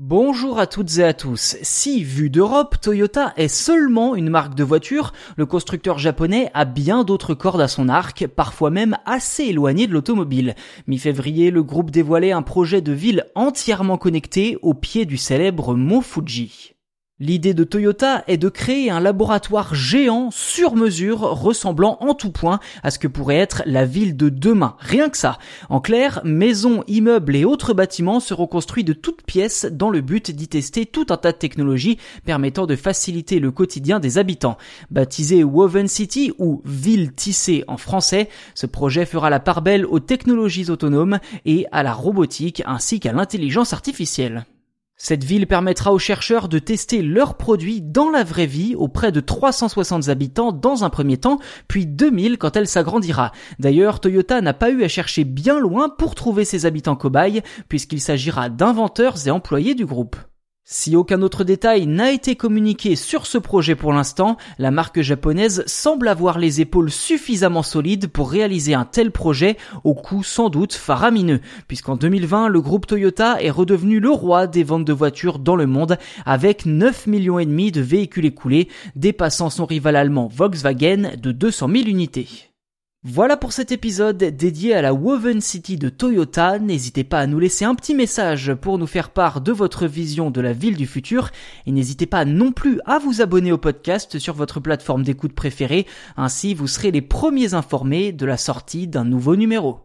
Bonjour à toutes et à tous. Si, vu d'Europe, Toyota est seulement une marque de voiture, le constructeur japonais a bien d'autres cordes à son arc, parfois même assez éloignées de l'automobile. Mi-février, le groupe dévoilait un projet de ville entièrement connecté au pied du célèbre mont Fuji. L'idée de Toyota est de créer un laboratoire géant sur mesure ressemblant en tout point à ce que pourrait être la ville de demain. Rien que ça. En clair, maisons, immeubles et autres bâtiments seront construits de toutes pièces dans le but d'y tester tout un tas de technologies permettant de faciliter le quotidien des habitants. Baptisé Woven City ou ville tissée en français, ce projet fera la part belle aux technologies autonomes et à la robotique ainsi qu'à l'intelligence artificielle. Cette ville permettra aux chercheurs de tester leurs produits dans la vraie vie auprès de 360 habitants dans un premier temps, puis 2000 quand elle s'agrandira. D'ailleurs, Toyota n'a pas eu à chercher bien loin pour trouver ses habitants cobayes, puisqu'il s'agira d'inventeurs et employés du groupe. Si aucun autre détail n'a été communiqué sur ce projet pour l'instant, la marque japonaise semble avoir les épaules suffisamment solides pour réaliser un tel projet au coût sans doute faramineux, puisqu'en 2020, le groupe Toyota est redevenu le roi des ventes de voitures dans le monde avec 9 millions et demi de véhicules écoulés, dépassant son rival allemand Volkswagen de 200 000 unités. Voilà pour cet épisode dédié à la Woven City de Toyota. N'hésitez pas à nous laisser un petit message pour nous faire part de votre vision de la ville du futur et n'hésitez pas non plus à vous abonner au podcast sur votre plateforme d'écoute préférée. Ainsi, vous serez les premiers informés de la sortie d'un nouveau numéro.